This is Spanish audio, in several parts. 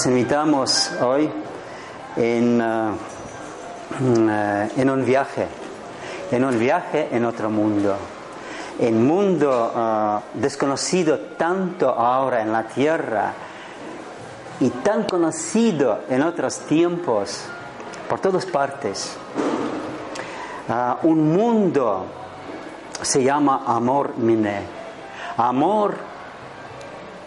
os invitamos hoy en, uh, en, un viaje, en un viaje en otro mundo, en mundo uh, desconocido tanto ahora en la tierra y tan conocido en otros tiempos por todas partes. Uh, un mundo se llama amor miné, amor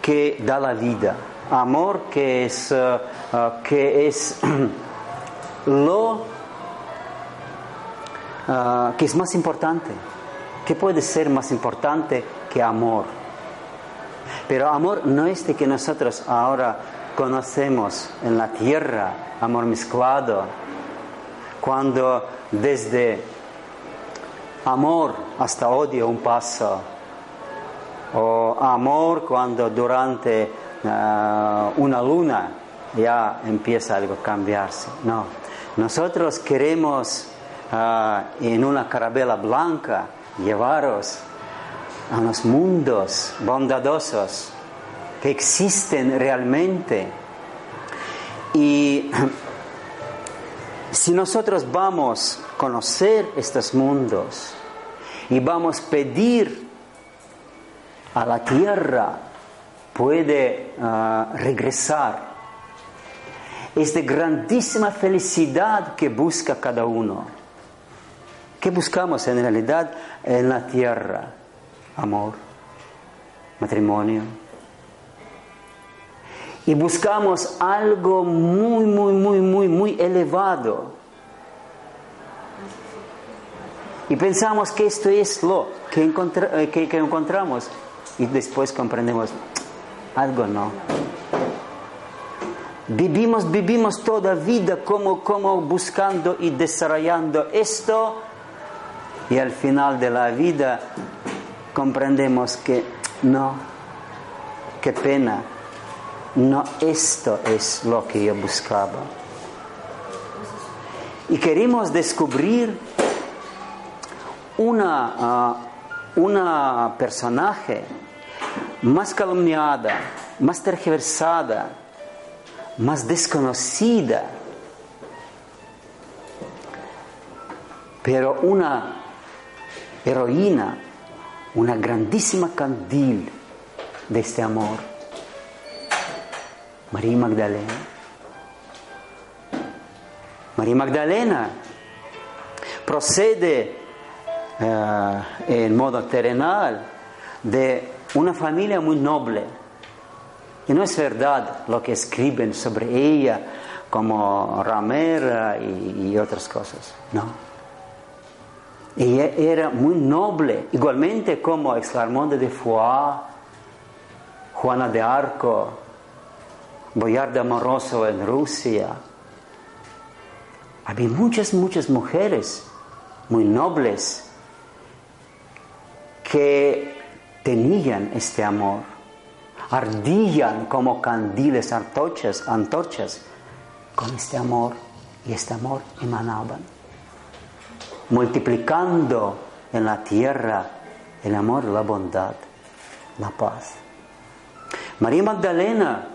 que da la vida amor que es, uh, uh, que es lo uh, que es más importante. ¿Qué puede ser más importante que amor? Pero amor no es de que nosotros ahora conocemos en la tierra, amor mezclado, cuando desde amor hasta odio un paso, o amor cuando durante Ah, una luna ya empieza algo a cambiarse. No, nosotros queremos ah, en una carabela blanca llevaros a los mundos bondadosos que existen realmente. Y si nosotros vamos a conocer estos mundos y vamos a pedir a la tierra puede ah, regresar. Es de grandísima felicidad que busca cada uno. ¿Qué buscamos en realidad en la tierra? Amor, matrimonio. Y buscamos algo muy, muy, muy, muy, muy elevado. Y pensamos que esto es lo que, eh, que encontramos. Y después comprendemos, algo no. Vivimos, vivimos toda vida como, como buscando y desarrollando esto y al final de la vida comprendemos que no, qué pena, no esto es lo que yo buscaba. Y queremos descubrir una, uh, una personaje más calumniada, más tergiversada, más desconocida. Pero una heroína, una grandísima candil de este amor, María Magdalena. María Magdalena procede uh, en modo terrenal de una familia muy noble. Y no es verdad lo que escriben sobre ella como ramera y, otras cosas. No. Ella era muy noble, igualmente como Exclarmonde de Foix, Juana de Arco, Boyard Amoroso en Rusia. Había muchas, muchas mujeres muy nobles que tenían este amor, ardían como candiles, antorchas, antorchas con este amor y este amor emanaban, multiplicando en la tierra el amor, la bondad, la paz. María Magdalena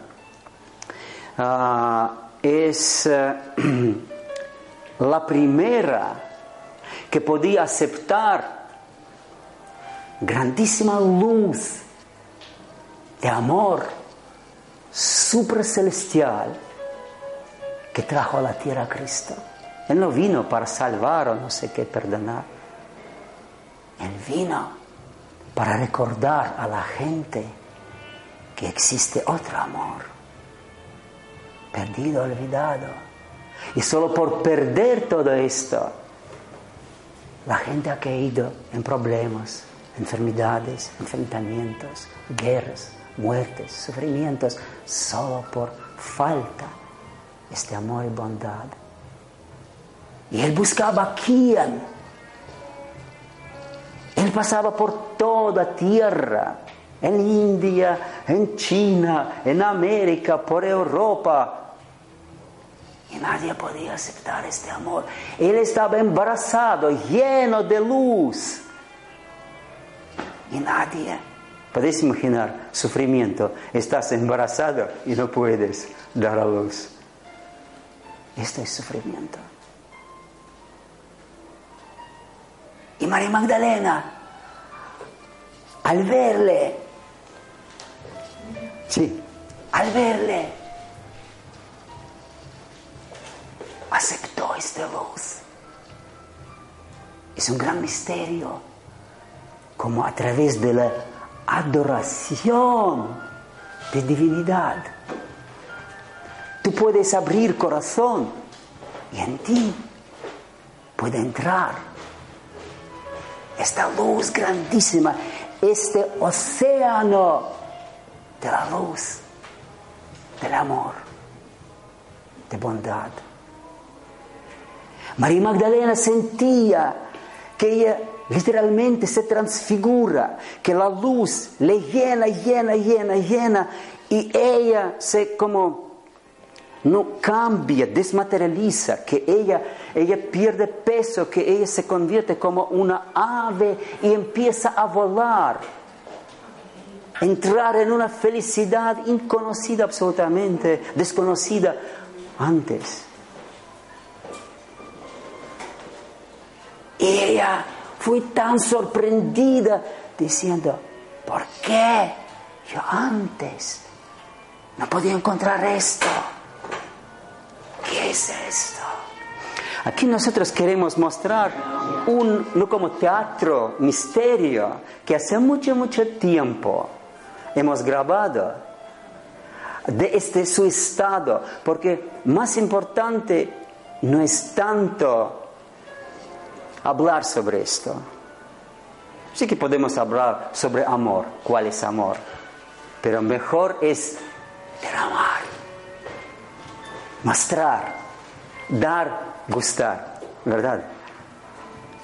ah, es eh, la primera que podía aceptar grandísima luz de amor celestial que trajo a la tierra Cristo. Él no vino para salvar o no sé qué, perdonar. Él vino para recordar a la gente que existe otro amor, perdido, olvidado. Y solo por perder todo esto, la gente ha caído en problemas, enfermedades, enfrentamientos, guerras, muertes, sufrimientos, solo por falta este amor y bondad. Y él buscaba a quién. Él pasaba por toda tierra, en India, en China, en América, por Europa. Y nadie podía aceptar este amor. Él estaba embarazado, lleno de luz y nadie Podéis imaginar sufrimiento. Estás embarazado y no puedes dar a luz. Esto es sufrimiento. Y María Magdalena, al verle, sí, al verle, aceptó esta luz. Es un gran misterio, como a través de la adoración de divinidad, tú puedes abrir corazón y en ti puede entrar esta luz grandísima, este océano de la luz, del amor, de bondad. María Magdalena sentía que ella literalmente se transfigura, que la luz le llena, llena, llena, llena, y ella se como no cambia, desmaterializa, que ella, ella pierde peso, que ella se convierte como una ave y empieza a volar, entrar en una felicidad inconocida absolutamente, desconocida antes. Y ella fui tan sorprendida diciendo, ¿por qué yo antes no podía encontrar esto? ¿Qué es esto? Aquí nosotros queremos mostrar un, no como teatro, misterio, que hace mucho, mucho tiempo hemos grabado de este su estado, porque más importante no es tanto hablar sobre esto. Sí que podemos hablar sobre amor, cuál es amor, pero mejor es derramar, mostrar, dar, gustar, ¿verdad?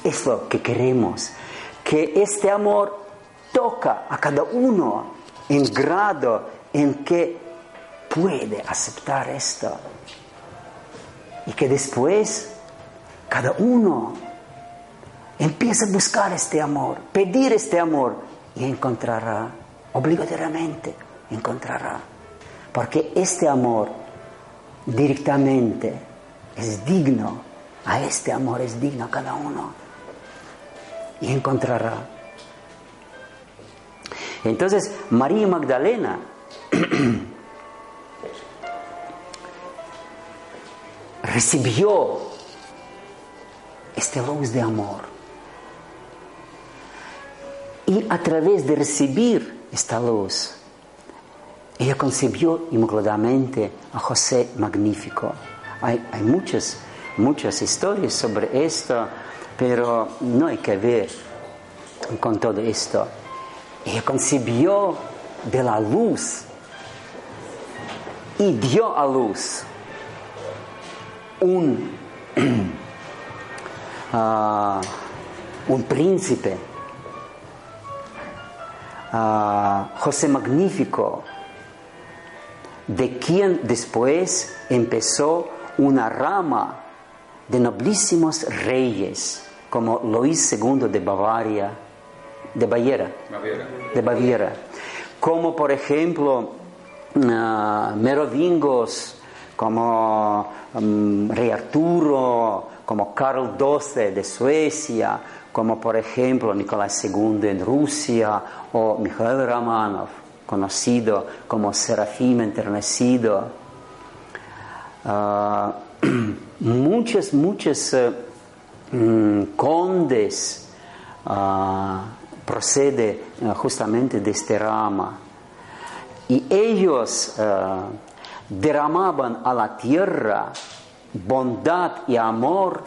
Es lo que queremos, que este amor toca a cada uno en grado en que puede aceptar esto. Y que después cada uno Empieza a buscar este amor, pedir este amor y encontrará, obligatoriamente encontrará. Porque este amor directamente es digno, a este amor es digno cada uno y encontrará. Entonces, María Magdalena recibió este luz de amor y a través de recibir esta luz, ella concibió inmaculadamente a José Magnífico. Hay, muchas, muchas historias sobre esto, pero no hay que ver con todo esto. Ella concibió de la luz y dio a luz un, uh, un príncipe José Magnífico, de quien después empezó una rama de noblísimos reyes, como Luis II de Bavaria, de Baviera, de Baviera, como por ejemplo merovingos, como mm, Rey Arturo, como Carl XII de Suecia, como por ejemplo Nicolás II en Rusia o Mikhail Romanov, conocido como Serafim enternecido. Uh, muchos, muchos condes uh, procede justamente de este rama. Y ellos derramaban a la tierra bondad y amor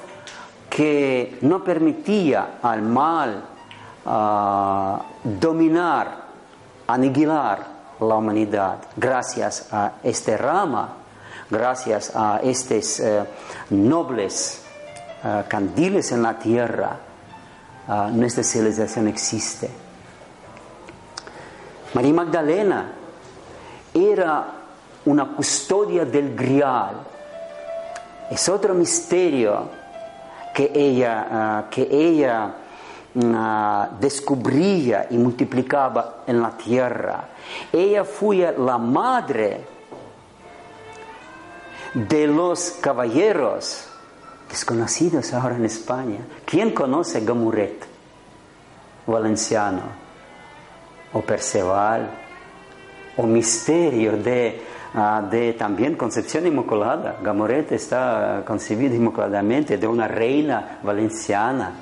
que no permitía al mal uh, dominar, aniquilar la humanidad. Gracias a este rama, gracias a estos uh, nobles uh, candiles en la tierra, nuestra civilización existe. María Magdalena era una custodia del grial. Es otro misterio que ella, ah, que ella uh, descubría y multiplicaba en la tierra. Ella fue la madre de los caballeros desconocidos ahora en España. ¿Quién conoce Gamuret? Valenciano, o Perceval, o Misterio de, ah, de también Concepción Inmaculada. Gamuret está concebido inmaculadamente de una reina valenciana.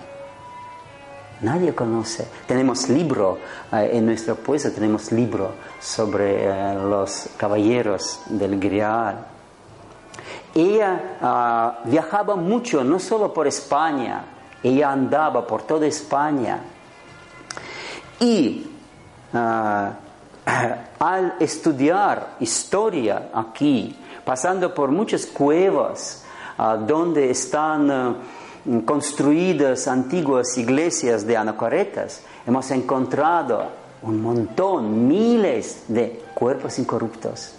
Nadie conoce. Tenemos libro, eh, en nuestro pueblo tenemos libro sobre eh, los caballeros del Grial ella ah, viajaba mucho, no solo por España, ella andaba por toda España. Y ah, al estudiar historia aquí, pasando por muchas cuevas ah, donde están construidas antiguas iglesias de anacoretas, hemos encontrado un montón, miles de cuerpos incorruptos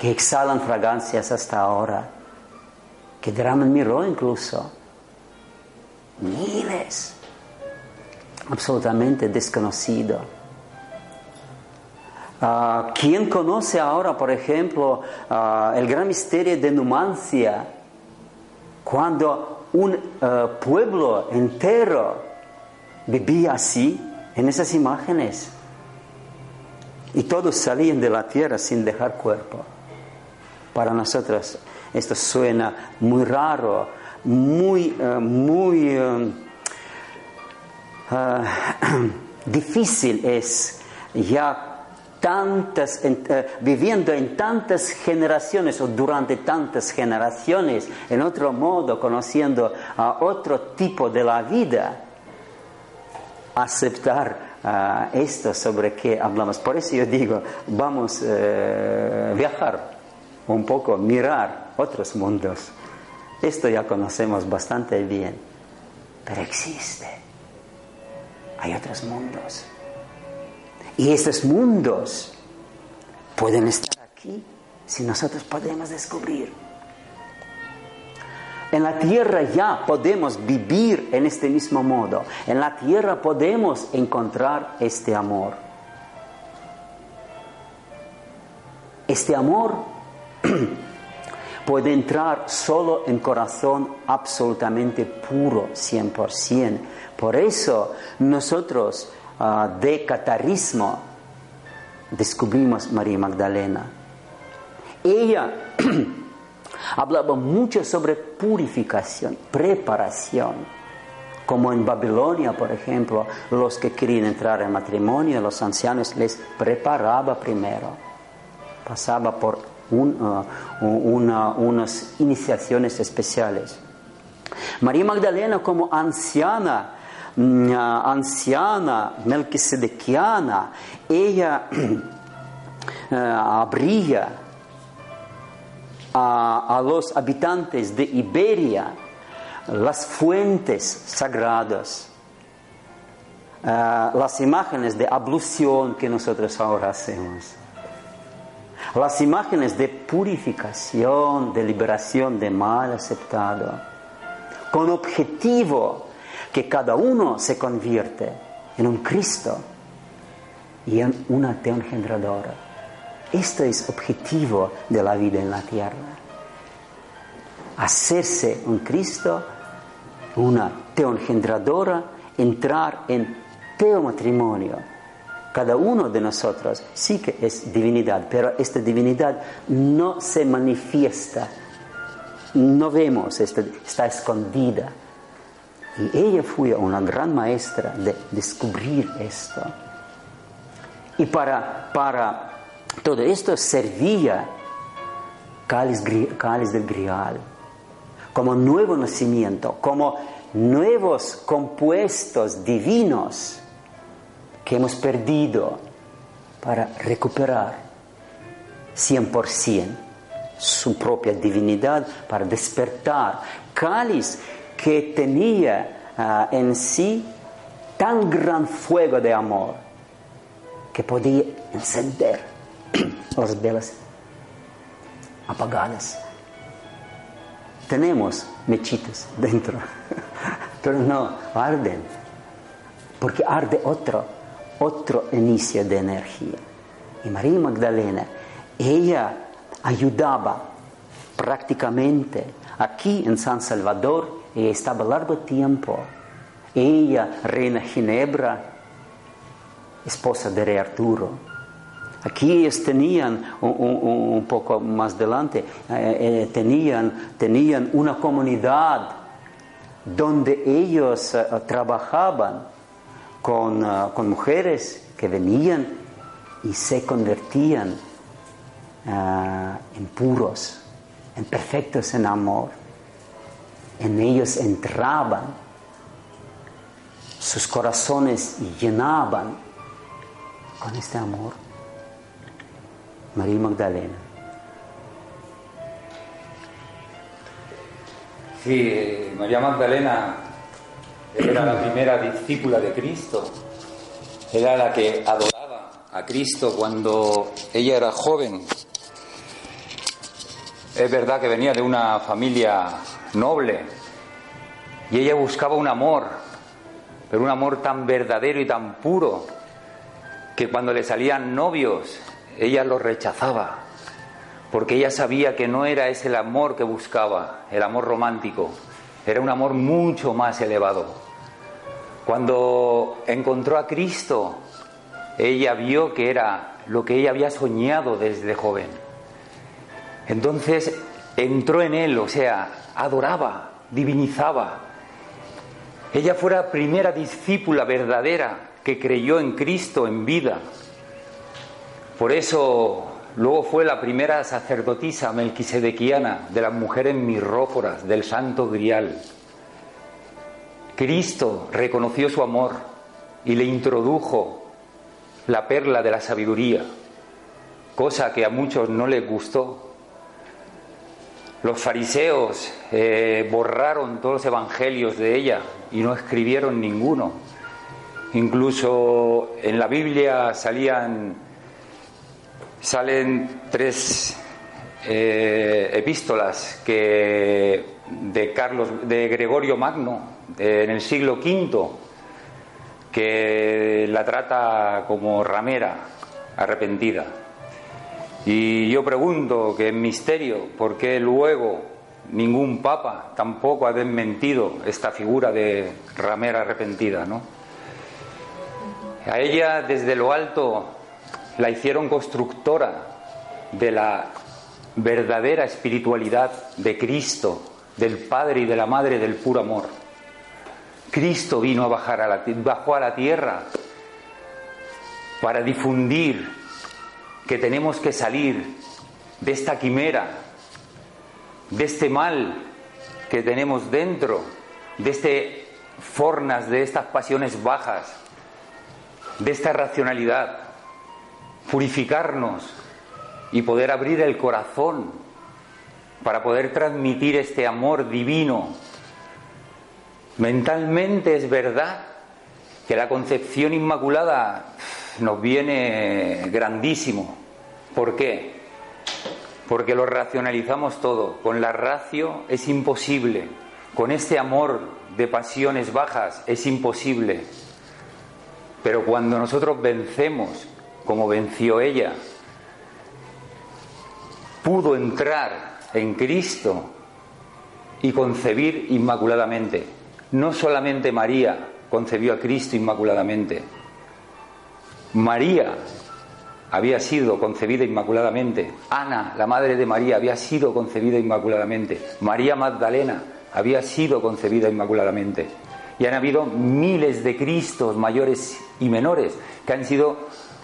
que exhalan fragancias hasta ahora, que derraman miró incluso. Miles, absolutamente desconocido. Ah, ¿Quién conoce ahora, por ejemplo, ah, el gran misterio de Numancia? Cuando un ah, pueblo entero vivía así, en esas imágenes, y todos salían de la tierra sin dejar cuerpo. Para nosotros esto suena muy raro, muy, muy difícil es ya tantas, viviendo en tantas generaciones o durante tantas generaciones, en otro modo, conociendo a otro tipo de la vida, aceptar esto sobre qué hablamos. Por eso yo digo, vamos a viajar un poco mirar otros mundos. Esto ya conocemos bastante bien, pero existe. Hay otros mundos. Y estos mundos pueden estar aquí si nosotros podemos descubrir. En la tierra ya podemos vivir en este mismo modo. En la tierra podemos encontrar este amor. Este amor puede entrar solo en corazón absolutamente puro, 100%. Por eso nosotros ah, de catarismo descubrimos María Magdalena. Ella hablaba mucho sobre purificación, preparación. Como en Babilonia, por ejemplo, los que querían entrar en matrimonio, los ancianos les preparaba primero. Pasaba por Uh, unas iniciaciones especiales. María Magdalena como anciana, anciana melquisedequiana, ella abría a, los habitantes de Iberia las fuentes sagradas, las imágenes de ablución que nosotros ahora hacemos. Las imágenes de purificación, de liberación de mal aceptado, con objetivo que cada uno se convierte en un Cristo y en una teoengendradora. Esto es objetivo de la vida en la tierra. Hacerse un Cristo, una teoengendradora, entrar en teomatrimonio cada uno de nosotros sí que es divinidad, pero esta divinidad no se manifiesta, no vemos, está escondida. Y ella fue una gran maestra de descubrir esto. Y para, para todo esto servía cáliz, cáliz del grial, como nuevo nacimiento, como nuevos compuestos divinos que hemos perdido para recuperar 100% su propia divinidad, para despertar. Cáliz que tenía ah, en sí tan gran fuego de amor que podía encender las velas apagadas. Tenemos mechitas dentro. pero no arden, porque arde otro, otro inicio de energía. Y María Magdalena, ella ayudaba prácticamente aquí en San Salvador, ella estaba largo tiempo. Ella, reina Ginebra, esposa de rey Arturo. Aquí ellos tenían, un, poco más adelante, eh, eh, tenían, tenían una comunidad donde ellos eh, trabajaban con, con, mujeres que venían y se convertían en puros, en perfectos en amor. En ellos entraban, sus corazones llenaban con este amor. María Magdalena. Sí, María Magdalena era la primera discípula de Cristo, era la que adoraba a Cristo cuando ella era joven. Es verdad que venía de una familia noble y ella buscaba un amor, pero un amor tan verdadero y tan puro que cuando le salían novios ella lo rechazaba, porque ella sabía que no era ese el amor que buscaba, el amor romántico, era un amor mucho más elevado. Cuando encontró a Cristo, ella vio que era lo que ella había soñado desde joven. Entonces entró en él, o sea, adoraba, divinizaba. Ella fue la primera discípula verdadera que creyó en Cristo en vida. Por eso luego fue la primera sacerdotisa melquisedequiana de las mujeres mirróforas del Santo Grial. Cristo reconoció su amor y le introdujo la perla de la sabiduría, cosa que a muchos no les gustó. Los fariseos eh, borraron todos los evangelios de ella y no escribieron ninguno. Incluso en la Biblia salían salen tres eh, epístolas que de Carlos de Gregorio Magno en el siglo V que la trata como ramera arrepentida. Y yo pregunto que en misterio, ¿por qué luego ningún papa tampoco ha desmentido esta figura de ramera arrepentida, ¿no? A ella desde lo alto la hicieron constructora de la verdadera espiritualidad de Cristo, del Padre y de la Madre del puro amor. Cristo vino a bajar a la, bajó a la tierra para difundir que tenemos que salir de esta quimera, de este mal que tenemos dentro, de este fornas, de estas pasiones bajas, de esta racionalidad purificarnos y poder abrir el corazón para poder transmitir este amor divino. Mentalmente es verdad que la concepción inmaculada nos viene grandísimo. ¿Por qué? Porque lo racionalizamos todo. Con la racio es imposible. Con este amor de pasiones bajas es imposible. Pero cuando nosotros vencemos como venció ella, pudo entrar en Cristo y concebir inmaculadamente. No solamente María concebió a Cristo inmaculadamente, María había sido concebida inmaculadamente, Ana, la madre de María, había sido concebida inmaculadamente, María Magdalena había sido concebida inmaculadamente. Y han habido miles de Cristos mayores y menores que han sido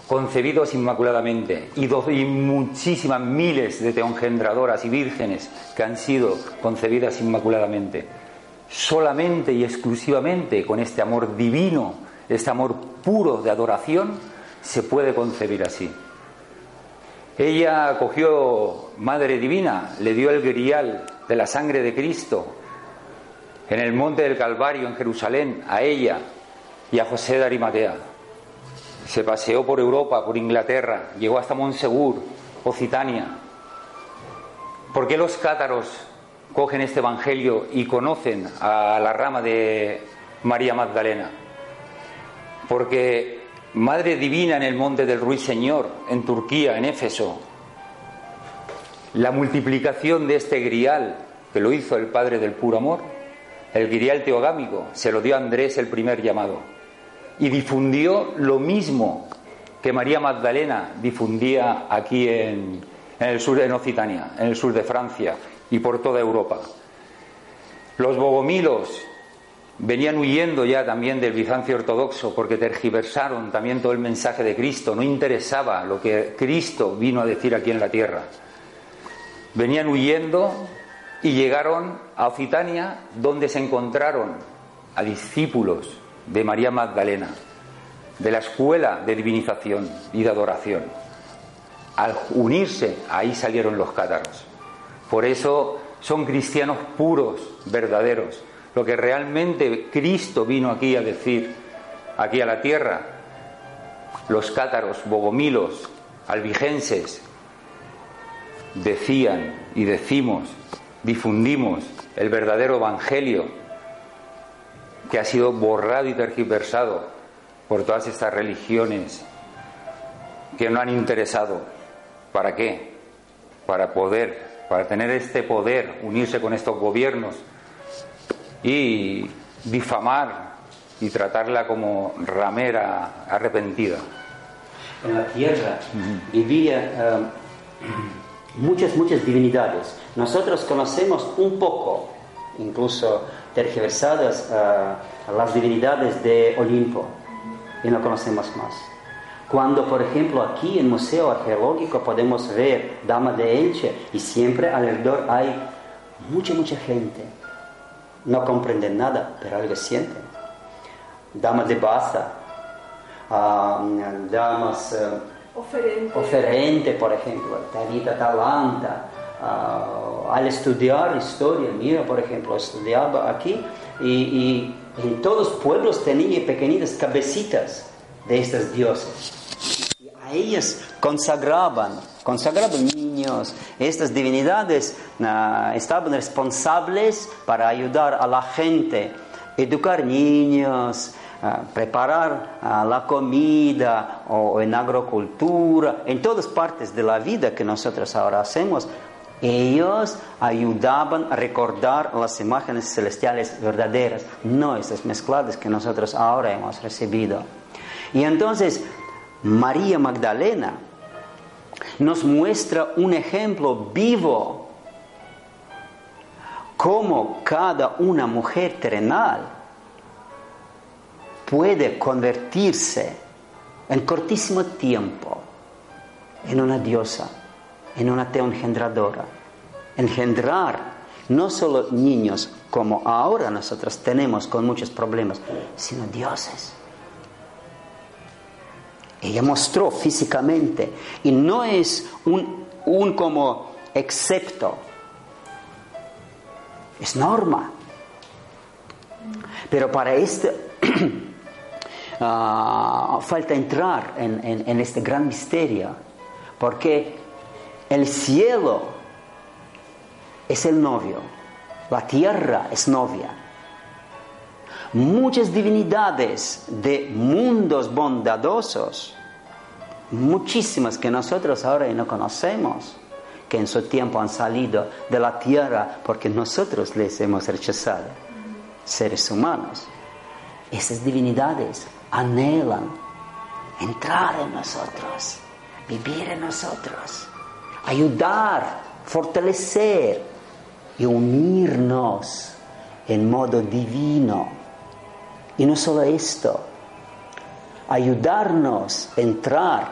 concebidos inmaculadamente y, muchísimas miles de teongendradoras y vírgenes que han sido concebidas inmaculadamente. Solamente y exclusivamente con este amor divino, este amor puro de adoración, se puede concebir así. Ella cogió Madre Divina, le dio el grial de la sangre de Cristo en el monte del Calvario en Jerusalén a ella y a José de Arimatea se paseó por Europa, por Inglaterra, llegó hasta Monsegur, Occitania. ¿Por qué los cátaros cogen este Evangelio y conocen a la rama de María Magdalena. Porque Madre Divina en el Monte del Ruiseñor, en Turquía, en Éfeso, la multiplicación de este grial que lo hizo el Padre del Puro Amor, el grial teogámico, se lo dio a Andrés el primer llamado y difundió lo mismo que María Magdalena difundía aquí en, en el sur, en Occitania, en el sur de Francia y por toda Europa. Los bogomilos venían huyendo ya también del Bizancio ortodoxo porque tergiversaron también todo el mensaje de Cristo, no interesaba lo que Cristo vino a decir aquí en la tierra. Venían huyendo y llegaron a Occitania donde se encontraron a discípulos de María Magdalena, de la escuela de divinización y de adoración. Al unirse, ahí salieron los cátaros. Por eso son cristianos puros, verdaderos, lo que realmente Cristo vino aquí a decir, aquí a la tierra. Los cátaros, bogomilos, albigenses, decían y decimos, difundimos el verdadero evangelio que ha sido borrado y tergiversado por todas estas religiones que no han interesado. ¿Para qué? Para poder, para tener este poder, unirse con estos gobiernos y difamar y tratarla como ramera arrepentida. En la tierra vivía eh, muchas, muchas divinidades. Nosotros conocemos un poco, incluso tergiversadas, uh, las divinidades de Olimpo y no conocemos más. Cuando, por ejemplo, aquí en Museo Arqueológico podemos ver Dama de Elche y siempre alrededor hay mucha, mucha gente no comprenden nada, pero algo sienten. Damas de Baza, damas uh, oferente. por ejemplo, Tarita Talanta. Uh, al estudiar historia, mira, por ejemplo, estudiaba aquí y, y en todos los pueblos tenían pequeñitas cabecitas de estas dioses. Y a ellas consagraban consagrados niños. Estas divinidades uh, estaban responsables para ayudar a la gente, educar niños, uh, preparar uh, la comida o en agrocultura, en todas partes de la vida que nosotros ahora hacemos. Ellos ayudaban a recordar las imágenes celestiales verdaderas, no estas mezcladas que nosotros ahora hemos recibido. Y entonces, María Magdalena, nos muestra un ejemplo vivo cómo cada una mujer terrenal puede convertirse en cortísimo tiempo en una diosa, en una engendradora, engendrar no solo niños como ahora nosotros tenemos con muchos problemas, sino dioses. Ella mostró físicamente y no es un, un como excepto, es norma. Pero para esto uh, falta entrar en, en, en este gran misterio, porque el cielo es el novio, la tierra es novia. Muchas divinidades de mundos bondadosos, muchísimas que nosotros ahora no conocemos, que en su tiempo han salido de la tierra porque nosotros les hemos rechazado, seres humanos. Esas divinidades anhelan entrar en nosotros, vivir en nosotros, ayudar, fortalecer y unirnos en modo divino y no solo esto, ayudarnos a entrar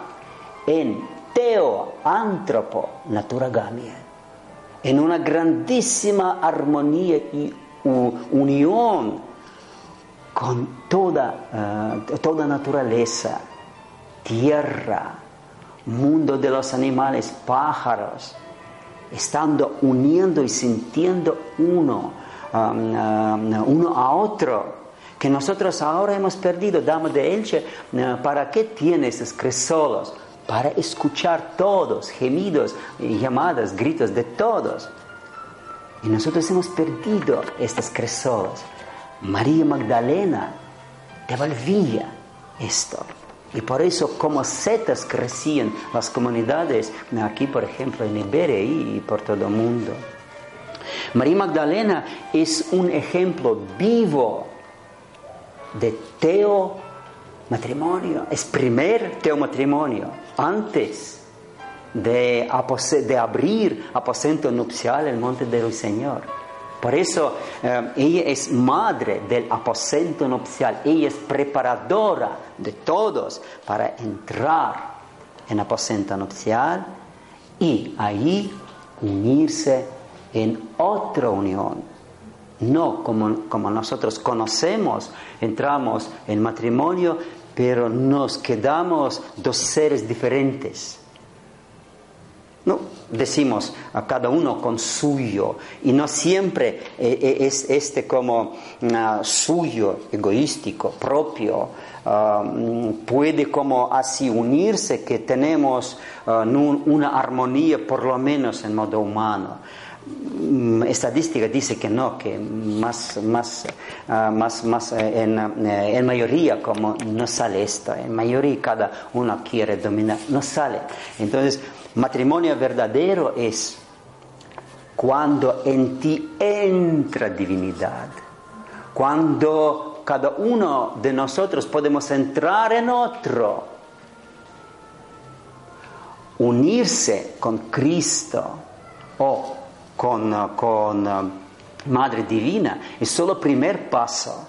en teo, antropo, naturagamia, en una grandísima armonía y unión con toda, uh, toda naturaleza, tierra, mundo de los animales, pájaros, estando uniendo y sintiendo uno, um, um, uno a otro que nosotros ahora hemos perdido, Dama de Elche, eh, ¿para qué tiene esos cresolos? Para escuchar todos, gemidos, llamadas, gritos de todos. Y nosotros hemos perdido estas cresolas. María Magdalena devolvía esto. Y por eso como setas crecían las comunidades, aquí por ejemplo en Iberia y por todo el mundo. María Magdalena es un ejemplo vivo de teo matrimonio, es primer teo matrimonio, antes de, de abrir aposento nupcial el monte del Señor. Por eso eh, ella es madre del aposento nupcial, ella es preparadora de todos para entrar en aposento nupcial y ahí unirse en otra unión. No como, como nosotros conocemos, entramos en matrimonio, pero nos quedamos dos seres diferentes. No, decimos a cada uno con suyo y no siempre eh, eh, es este como ah, suyo, egoístico, propio, ah, puede como así unirse que tenemos ah, una armonía por lo menos en modo humano. Mm, estadística dice que no, que más, más, más, más eh, en, en, mayoría como no sale esto, en mayoría cada uno quiere dominar, no sale. Entonces, Matrimonio verdadero es cuando en ti entra divinidad, cuando cada uno de nosotros podemos entrar en otro, unirse con Cristo o con, con uh, Madre Divina, es solo primer paso.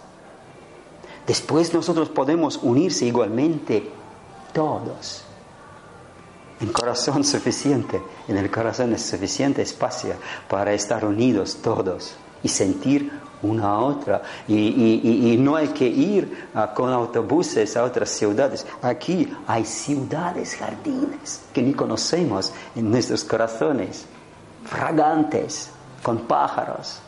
Después nosotros podemos unirse igualmente todos en corazón suficiente, en el corazón es suficiente espacio para estar unidos todos y sentir una a otra. Y, no hay que ir ah, con autobuses a otras ciudades. Aquí hay ciudades, jardines que ni conocemos en nuestros corazones, fragantes, con pájaros,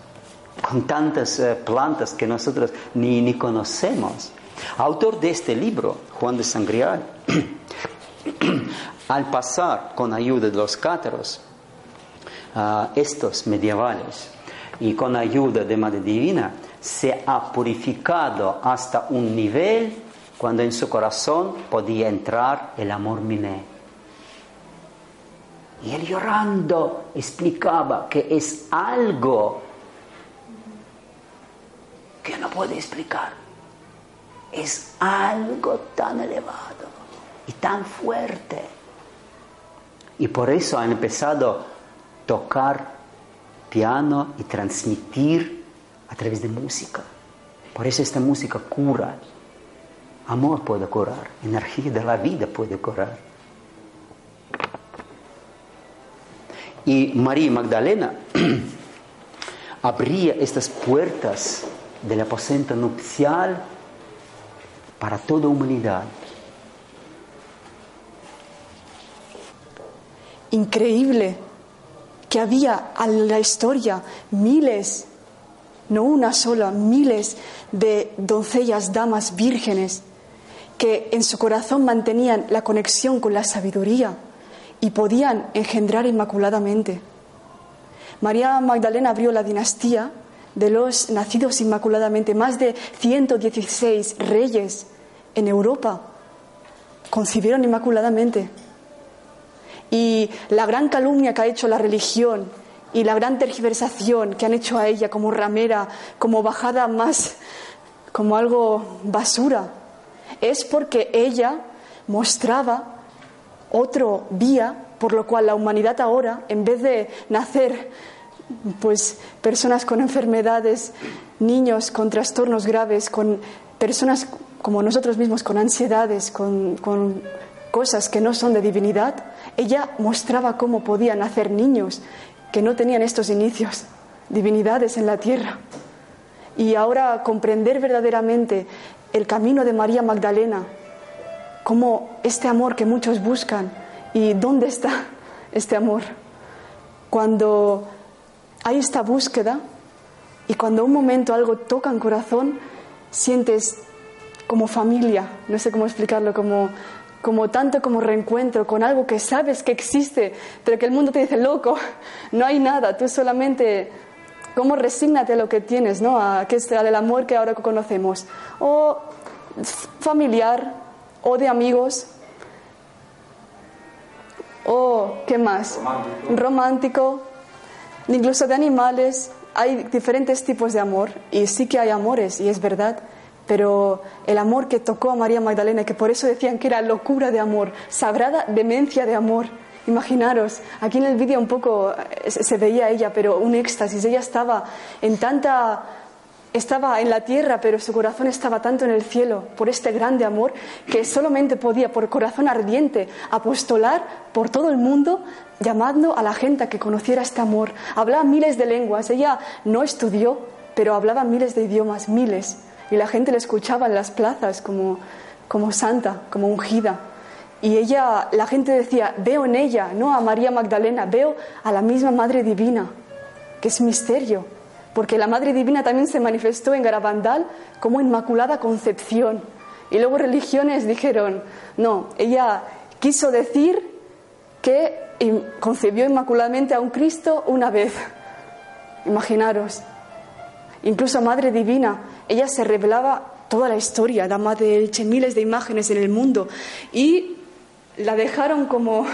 con tantas eh, plantas que nosotros ni, ni conocemos. Autor de este libro, Juan de Sangrial, al pasar con ayuda de los cátaros, estos medievales, y con ayuda de Madre Divina, se ha purificado hasta un nivel cuando en su corazón podía entrar el amor miné. Y él llorando explicaba que es algo que no puede explicar. Es algo tan elevado y tan fuerte y por eso han empezado a tocar piano y transmitir a través de música. Por eso esta música cura. Amor puede curar, energía de la vida puede curar. Y María Magdalena abría estas puertas del aposento nupcial para toda humanidad. increíble que había en la historia miles, no una sola, miles de doncellas, damas vírgenes que en su corazón mantenían la conexión con la sabiduría y podían engendrar inmaculadamente. María Magdalena abrió la dinastía de los nacidos inmaculadamente, más de 116 reyes en Europa concibieron inmaculadamente. Y la gran calumnia que ha hecho la religión y la gran tergiversación que han hecho a ella como ramera, como bajada más, como algo basura, es porque ella mostraba otro vía por lo cual la humanidad ahora, en vez de nacer pues personas con enfermedades, niños con trastornos graves, con personas como nosotros mismos con ansiedades, con, cosas que no son de divinidad, ella mostraba cómo podían nacer niños que no tenían estos inicios, divinidades en la tierra. Y ahora comprender verdaderamente el camino de María Magdalena, como este amor que muchos buscan y dónde está este amor. Cuando hay esta búsqueda y cuando un momento algo toca en corazón, sientes como familia, no sé cómo explicarlo, como como tanto como reencuentro con algo que sabes que existe, pero que el mundo te dice, loco, no hay nada, tú solamente ¿Cómo resígnate a lo que tienes, ¿no? A que del amor que ahora conocemos. O familiar, o de amigos, o ¿qué más? Romántico. Romántico, incluso de animales. Hay diferentes tipos de amor y sí que hay amores y es verdad. Pero el amor que tocó a María Magdalena, que por eso decían que era locura de amor, sagrada demencia de amor. Imaginaros, aquí en el vídeo un poco se se veía ella, pero un éxtasis. Ella estaba en tanta estaba en la tierra, pero su corazón estaba tanto en el cielo por este grande amor que solamente podía, por corazón ardiente, apostolar por todo el mundo, llamando a la gente a que conociera este amor. Hablaba miles de lenguas, ella no estudió, pero hablaba miles de idiomas, miles, y la gente le escuchaba en las plazas como, como santa, como ungida. Y ella, la gente decía, veo en ella, no a María Magdalena, veo a la misma Madre Divina, que es misterio porque la Madre Divina también se manifestó en Garabandal como Inmaculada Concepción. Y luego religiones dijeron, no, ella quiso decir que concebió inmaculadamente a un Cristo una vez. Imaginaros. Incluso Madre Divina, ella se revelaba toda la historia, dama de hecho miles de imágenes en el mundo y la dejaron como,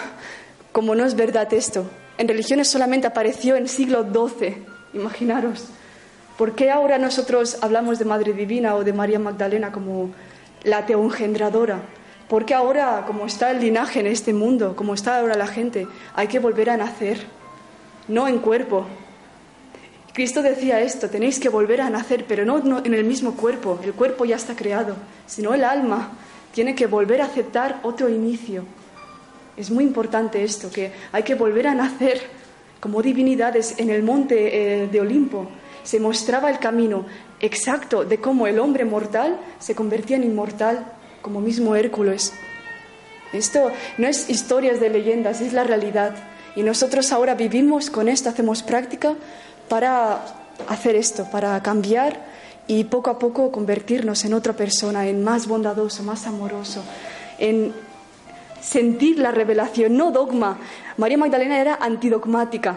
como no es verdad esto. En religiones solamente apareció en siglo XII Imaginaros. ¿Por qué ahora nosotros hablamos de Madre Divina o de María Magdalena como la teoengendradora? ¿Por qué ahora, como está el linaje en este mundo, como está ahora la gente, hay que volver a nacer? No en cuerpo. Cristo decía esto, tenéis que volver a nacer, pero no, no en el mismo cuerpo, el cuerpo ya está creado, sino el alma tiene que volver a aceptar otro inicio. Es muy importante esto, que hay que volver a nacer como divinidades en el monte eh, de Olimpo. Se mostraba el camino exacto de cómo el hombre mortal se convertía en inmortal, como mismo Hércules. Esto no es historias de leyendas, es la realidad. Y nosotros ahora vivimos con esto, hacemos práctica para hacer esto, para cambiar y poco a poco convertirnos en otra persona, en más bondadoso, más amoroso, en sentir la revelación, no dogma. María Magdalena era antidogmática,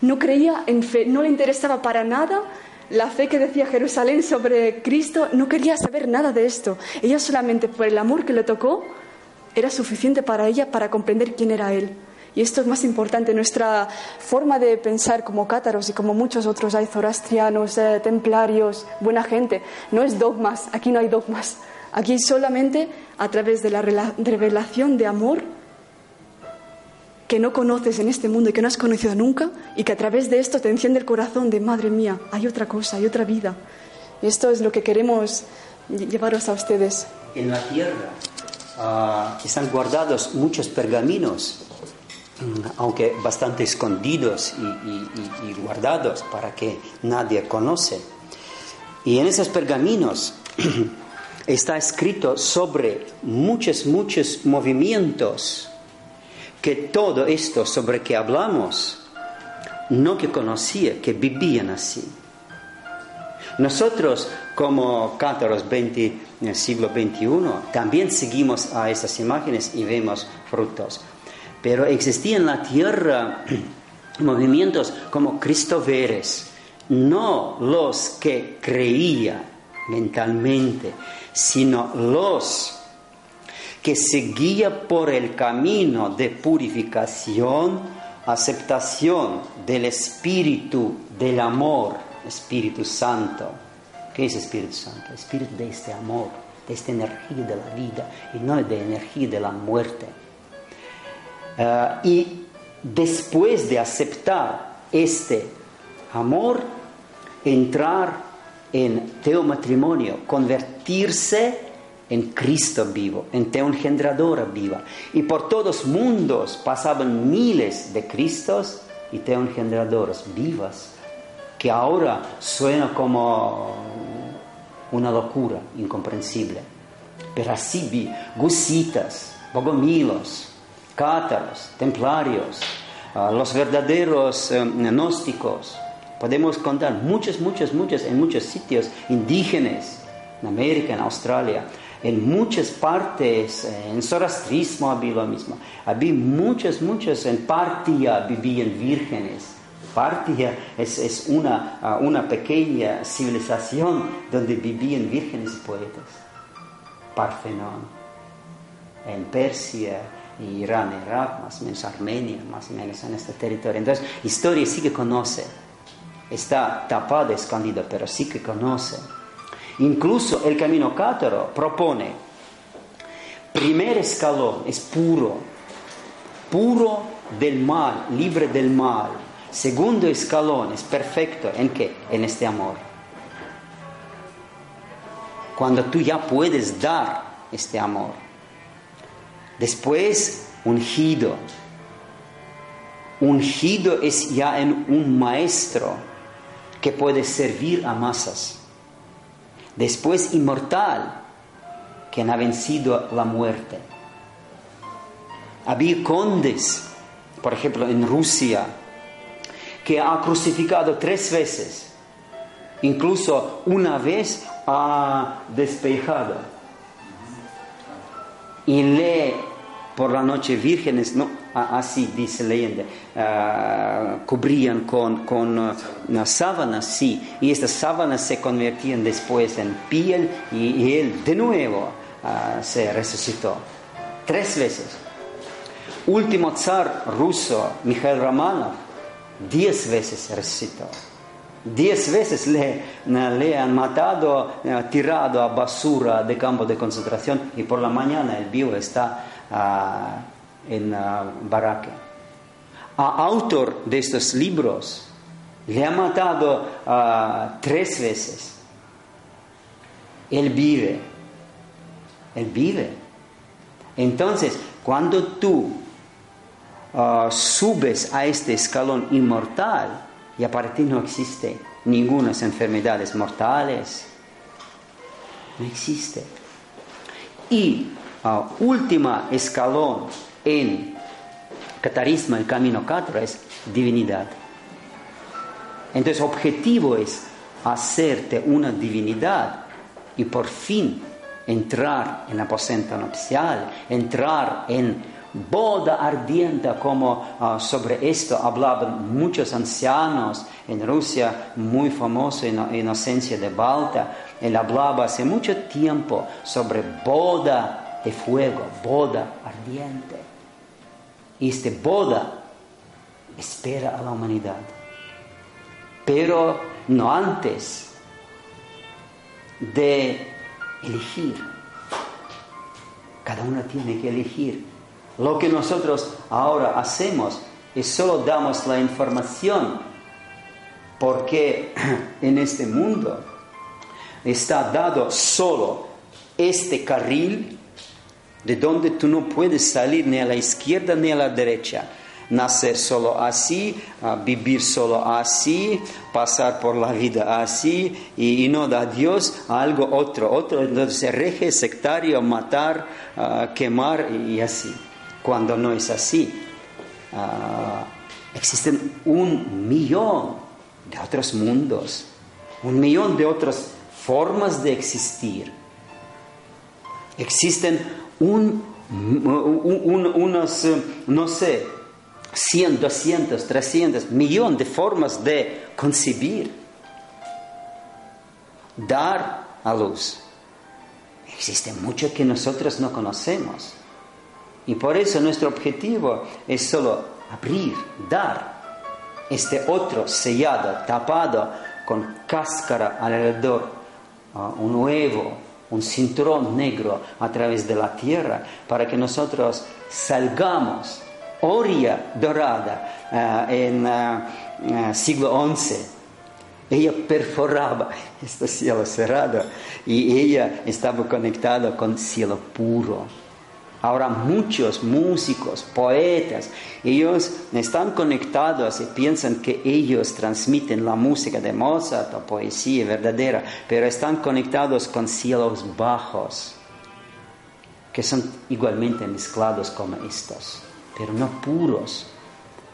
no creía en fe, no le interesaba para nada la fe que decía Jerusalén sobre Cristo, no quería saber nada de esto. Ella solamente por el amor que le tocó era suficiente para ella para comprender quién era Él. Y esto es más importante, nuestra forma de pensar como cátaros y como muchos otros, hay zoroastrianos, eh, templarios, buena gente, no es dogmas, aquí no hay dogmas, aquí solamente a través de la revelación de amor que no conoces en este mundo y que no has conocido nunca y que a través de esto te enciende el corazón de, madre mía, hay otra cosa, hay otra vida. Esto es lo que queremos llevaros a ustedes. En la tierra uh, están guardados muchos pergaminos, mm, aunque bastante escondidos y, y, guardados para que nadie conoce. Y en esos pergaminos está escrito sobre muchos, muchos movimientos que todo esto sobre que hablamos, no que conocía, que vivían así. Nosotros, como cátaros 20, en el siglo XXI, también seguimos a estas imágenes y vemos frutos. Pero existían en la tierra movimientos como cristoveres, no los que creían mentalmente, sino los que seguía por el camino de purificación, aceptación del Espíritu del amor, Espíritu Santo. ¿Qué es Espíritu Santo? Espíritu de este amor, de esta energía de la vida y no de energía de la muerte. Uh, y después de aceptar este amor, entrar en teomatrimonio, convertirse en Cristo vivo, en teoengendradora viva. Y por todos mundos pasaban miles de Cristos y teoengendradoras vivas, que ahora suena como una locura incomprensible. Pero así vi gusitas, bogomilos, cátaros, templarios, uh, los verdaderos um, gnósticos. Podemos contar muchos, muchos, muchos, en muchos sitios indígenas, en América, en Australia, en muchas partes, eh, en zoroastrismo había lo mismo. Había muchas, muchas, en Partia vivían vírgenes, Partia es, ah, una pequeña civilización donde vivían vírgenes y poetas. Parfenón, en Persia, Irán, Irak, más o menos Armenia, más o menos en este territorio. Entonces, historia sí que conoce, está tapada, escondida, pero sí que conoce. Incluso el camino cátaro propone, primer escalón es puro, puro del mal, libre del mal. Segundo escalón es perfecto, ¿en qué? En este amor. Cuando tú ya puedes dar este amor Después, ungido. Ungido es ya en un maestro que puede servir a masas. Después, inmortal, quien ha vencido la muerte. Había condes, por ejemplo, en Rusia, que ha crucificado tres veces. Incluso una vez ha despejado. Y le por la noche vírgenes, no, así dice leyenda, uh, cubrían con, con uh, sábanas, sí, y estas sábanas se convertían después en piel y, él de nuevo uh, se resucitó. Tres veces. Último zar ruso, Mikhail Romanov, diez veces resucitó. Diez veces le, le, han matado, tirado a basura de campo de concentración y por la mañana el vivo está en Baraque. A autor de estos libros le ha matado tres veces. Él vive. Él vive. Entonces, cuando tú subes a este escalón inmortal, ya para ti no existe ninguna enfermedades mortales. No existe. Y última escalón en catarisma, el camino catra, es divinidad. Entonces, objetivo es hacerte una divinidad y por fin entrar en aposento nupcial, entrar en boda ardiente, como ah, sobre esto hablaban muchos ancianos en Rusia, muy famoso en Inocencia de Balta. Él hablaba hace mucho tiempo sobre boda de fuego, boda ardiente. Esta boda espera a la humanidad. Pero no antes de elegir. Cada uno tiene que elegir. Lo que nosotros ahora hacemos es solo damos la información porque en este mundo está dado solo este carril de donde tú no puedes salir ni a la izquierda ni a la derecha. Nacer solo así, vivir solo así, pasar por la vida así y, no da Dios a algo otro, otro, entonces reje, sectario, matar, quemar y así. Cuando no es así, existen un millón de otros mundos, un millón de otras formas de existir. Existen un, unos, eh, no sé, 100, 200, 300, millones de formas de concebir, dar a luz. Existe mucho que nosotros no conocemos. Y por eso nuestro objetivo es solo abrir, dar este otro sellado, tapado con cáscara alrededor, uh, un huevo, un cinturón negro a través de la tierra para que nosotros salgamos. Oria dorada eh, en uh, siglo XI. Ella perforaba este cielo cerrado y ella estaba conectada con cielo puro. Ahora muchos músicos, poetas, ellos están conectados y piensan que ellos transmiten la música de Mozart o poesía verdadera, pero están conectados con cielos bajos, que son igualmente mezclados como estos, pero no puros.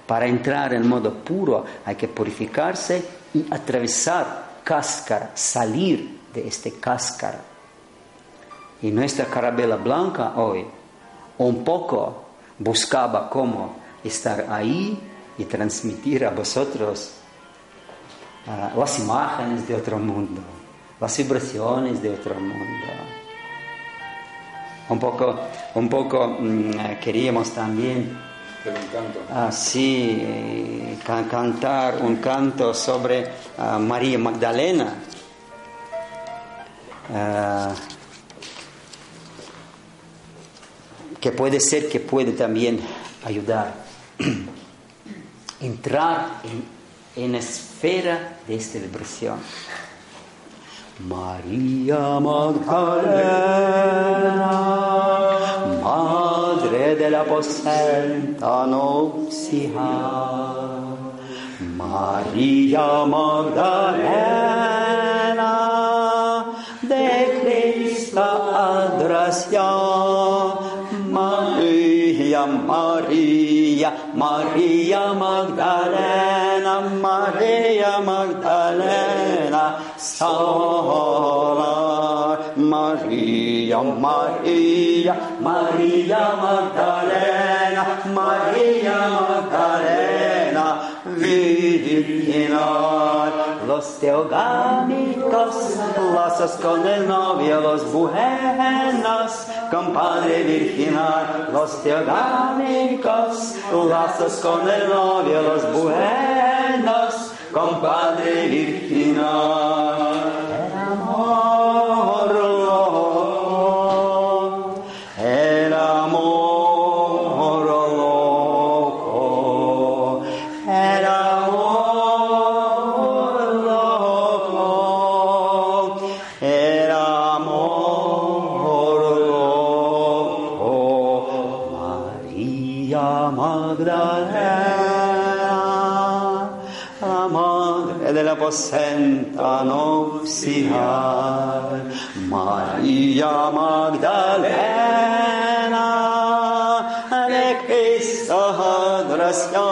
Para entrar en modo puro hay que purificarse y atravesar cáscara, salir de este cáscara. Y nuestra carabela blanca hoy un poco buscaba cómo estar ahí y transmitir a vosotros ah, las imágenes de otro mundo, las vibraciones de otro mundo. Un poco, un poco mm, queríamos también así cantar un canto sobre ah, María Magdalena. Que puede ser que puede también ayudar. Entrar en, en esfera de esta vibración. María Magdalena, Madre de la aposenta nupcial. María Magdalena, de Cristo adoración. María, María, María Magdalena, María Magdalena, sola. María, María, María Magdalena, María Magdalena, Los teogámicos, lazos con el novio, los buenos, compadre virginal. Los teogámicos, lazos con el novio, los buenos, compadre virginal. El amor madre del aposenta nupcial, María Magdalena, de Cristo adoración,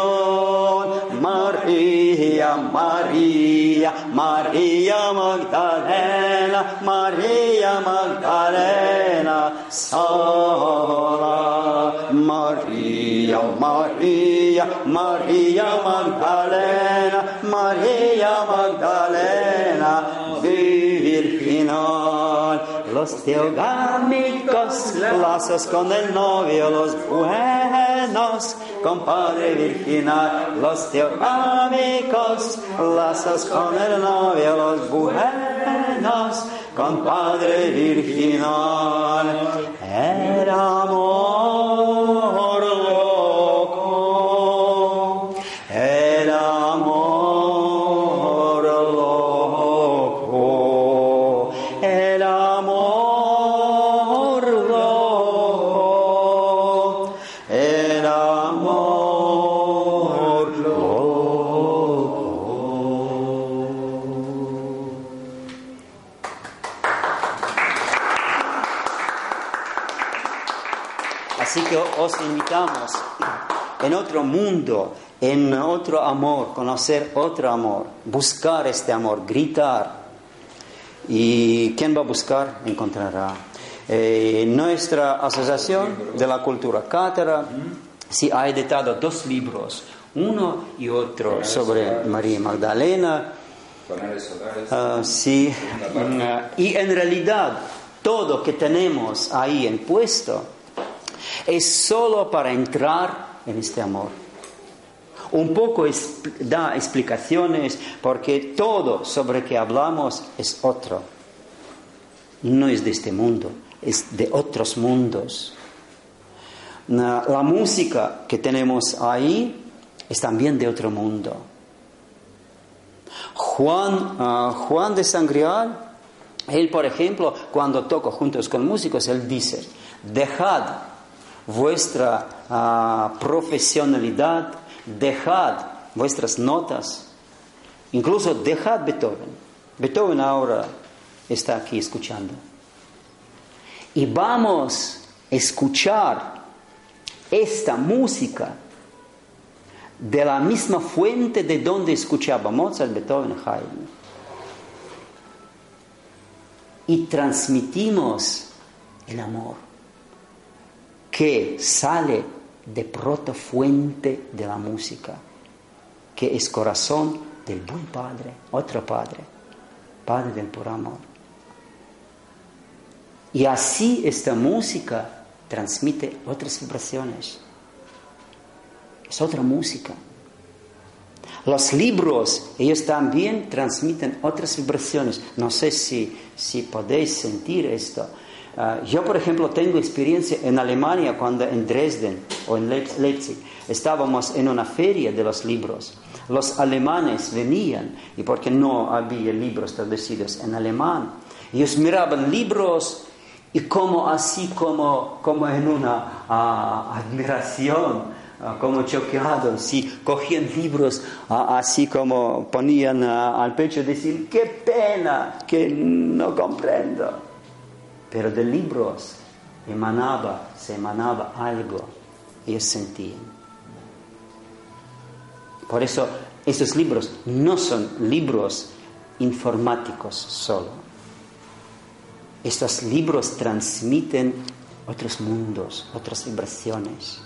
Los teogámicos, lazos con el novio, los buenos, compadre virginal. Los teogámicos, lazos con el novio, los buenos, compadre virginal. El os invitamos en otro mundo, en otro amor, conocer otro amor, buscar este amor, gritar. Y quien va a buscar, encontrará. Eh, nuestra asociación de la cultura cátara sí ha editado dos libros, uno y otro sobre María Magdalena. Ah, sí, mm, y en realidad todo que tenemos ahí en puesto es solo para entrar en este amor. Un poco da explicaciones porque todo sobre que hablamos es otro. No es de este mundo, es de otros mundos. La música que tenemos ahí es también de otro mundo. Juan, ah, Juan de Sangrial, él por ejemplo, cuando toca juntos con músicos, él dice, dejad vuestra ah, profesionalidad, dejad vuestras notas, incluso dejad Beethoven. Beethoven ahora está aquí escuchando. Y vamos a escuchar esta música de la misma fuente de donde escuchaba Mozart, Beethoven, Haydn. Y transmitimos el amor que sale de protofuente de la música, que es corazón del buen Padre, otro Padre, Padre del por amor. Y así esta música transmite otras vibraciones. Es otra música. Los libros, ellos también transmiten otras vibraciones. No sé si, si podéis sentir esto. Ah, yo, por ejemplo, tengo experiencia en Alemania cuando en Dresden o en Leipzig estábamos en una feria de los libros. Los alemanes venían y porque no había libros traducidos en alemán, ellos miraban libros y como así como, como en una ah, admiración Ah, como choqueados, sí, cogían libros así como ponían al pecho y decían, qué pena, que no comprendo. Pero de libros emanaba, se emanaba algo, ellos sentían. Por eso esos libros no son libros informáticos solo. Estos libros transmiten otros mundos, otras vibraciones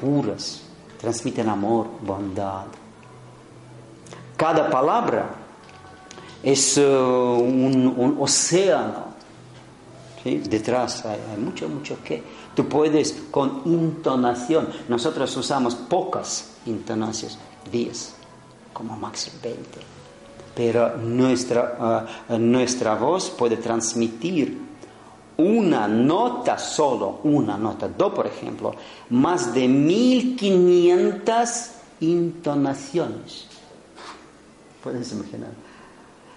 puras, transmiten amor, bondad. Cada palabra es uh, un, océano. Detrás hay, mucho, mucho que. Tú puedes con intonación. Nosotros usamos pocas intonaciones, 10, como máximo 20. Pero nuestra, uh, nuestra voz puede transmitir una nota solo, una nota do, por ejemplo, más de 1500 intonaciones. Pueden imaginar.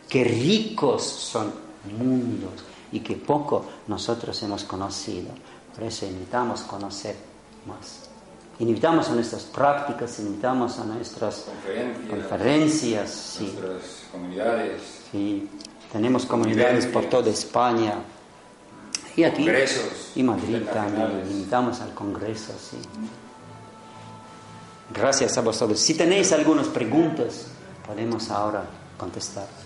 Qué ricos son mundos y qué poco nosotros hemos conocido. Por eso invitamos a conocer más. Invitamos a nuestras prácticas, invitamos a nuestras conferencias, nuestras comunidades. Sí. Tenemos comunidades por toda España, y aquí, y Madrid también, invitamos al Congreso, sí. Gracias a vosotros. Si tenéis algunas preguntas, podemos ahora contestar.